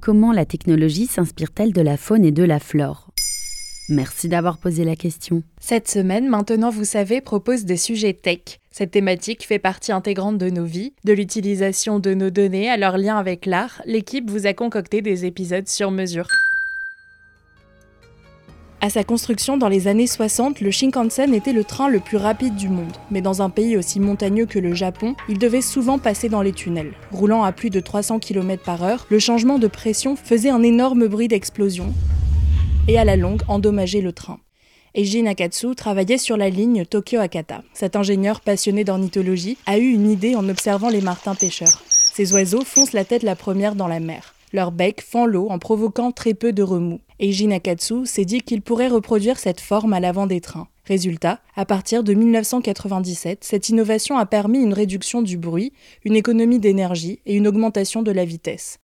Comment la technologie s'inspire-t-elle de la faune et de la flore? Merci d'avoir posé la question. Cette semaine, Maintenant vous savez, propose des sujets tech. Cette thématique fait partie intégrante de nos vies, de l'utilisation de nos données à leur lien avec l'art. L'équipe vous a concocté des épisodes sur mesure. À sa construction dans les années 60, le Shinkansen était le train le plus rapide du monde. Mais dans un pays aussi montagneux que le Japon, il devait souvent passer dans les tunnels. Roulant à plus de 300 km par heure, le changement de pression faisait un énorme bruit d'explosion et à la longue endommageait le train. Eiji Nakatsu travaillait sur la ligne Tokyo-Akata. Cet ingénieur passionné d'ornithologie a eu une idée en observant les martins pêcheurs. Ces oiseaux foncent la tête la première dans la mer. Leur bec fend l'eau en provoquant très peu de remous. Eiji Nakatsu s'est dit qu'il pourrait reproduire cette forme à l'avant des trains. Résultat, à partir de 1997, cette innovation a permis une réduction du bruit, une économie d'énergie et une augmentation de la vitesse.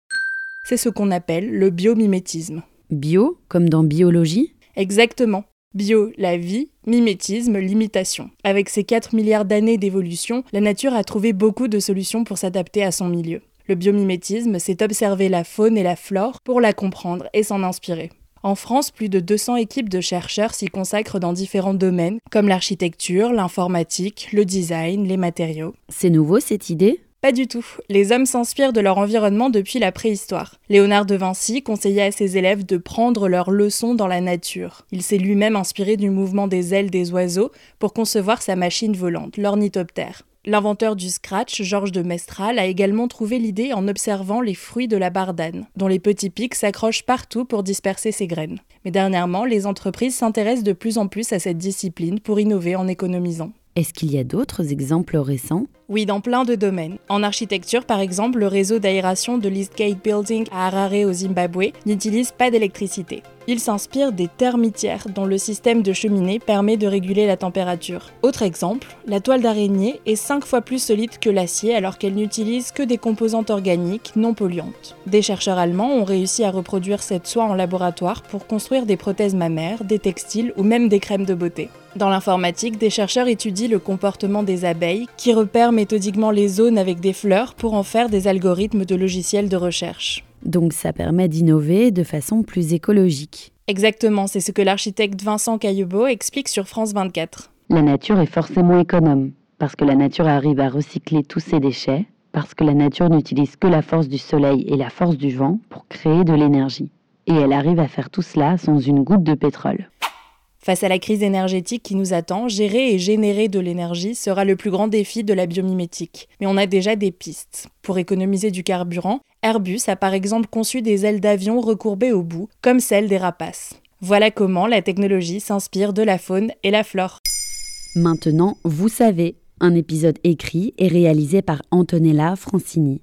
C'est ce qu'on appelle le biomimétisme. Bio, comme dans biologie? Exactement. Bio, la vie, mimétisme, l'imitation. Avec ses 4 milliards d'années d'évolution, la nature a trouvé beaucoup de solutions pour s'adapter à son milieu. Le biomimétisme, c'est observer la faune et la flore pour la comprendre et s'en inspirer. En France, plus de 200 équipes de chercheurs s'y consacrent dans différents domaines, comme l'architecture, l'informatique, le design, les matériaux. C'est nouveau cette idée? Pas du tout. Les hommes s'inspirent de leur environnement depuis la préhistoire. Léonard de Vinci conseillait à ses élèves de prendre leurs leçons dans la nature. Il s'est lui-même inspiré du mouvement des ailes des oiseaux pour concevoir sa machine volante, l'ornithoptère. L'inventeur du scratch, Georges de Mestral, a également trouvé l'idée en observant les fruits de la bardane, dont les petits pics s'accrochent partout pour disperser ses graines. Mais dernièrement, les entreprises s'intéressent de plus en plus à cette discipline pour innover en économisant. Est-ce qu'il y a d'autres exemples récents? Oui, dans plein de domaines. En architecture, par exemple, le réseau d'aération de l'Eastgate Building à Harare au Zimbabwe n'utilise pas d'électricité. Il s'inspire des termitières dont le système de cheminée permet de réguler la température. Autre exemple, la toile d'araignée est 5 fois plus solide que l'acier alors qu'elle n'utilise que des composantes organiques non polluantes. Des chercheurs allemands ont réussi à reproduire cette soie en laboratoire pour construire des prothèses mammaires, des textiles ou même des crèmes de beauté. Dans l'informatique, des chercheurs étudient le comportement des abeilles qui repèrent méthodiquement les zones avec des fleurs pour en faire des algorithmes de logiciels de recherche. Donc ça permet d'innover de façon plus écologique. Exactement, c'est ce que l'architecte Vincent Caillebout explique sur France 24. La nature est forcément économe, parce que la nature arrive à recycler tous ses déchets, parce que la nature n'utilise que la force du soleil et la force du vent pour créer de l'énergie. Et elle arrive à faire tout cela sans une goutte de pétrole. Face à la crise énergétique qui nous attend, gérer et générer de l'énergie sera le plus grand défi de la biomimétique. Mais on a déjà des pistes. Pour économiser du carburant, Airbus a par exemple conçu des ailes d'avion recourbées au bout, comme celles des rapaces. Voilà comment la technologie s'inspire de la faune et la flore. Maintenant, vous savez, un épisode écrit et réalisé par Antonella Francini.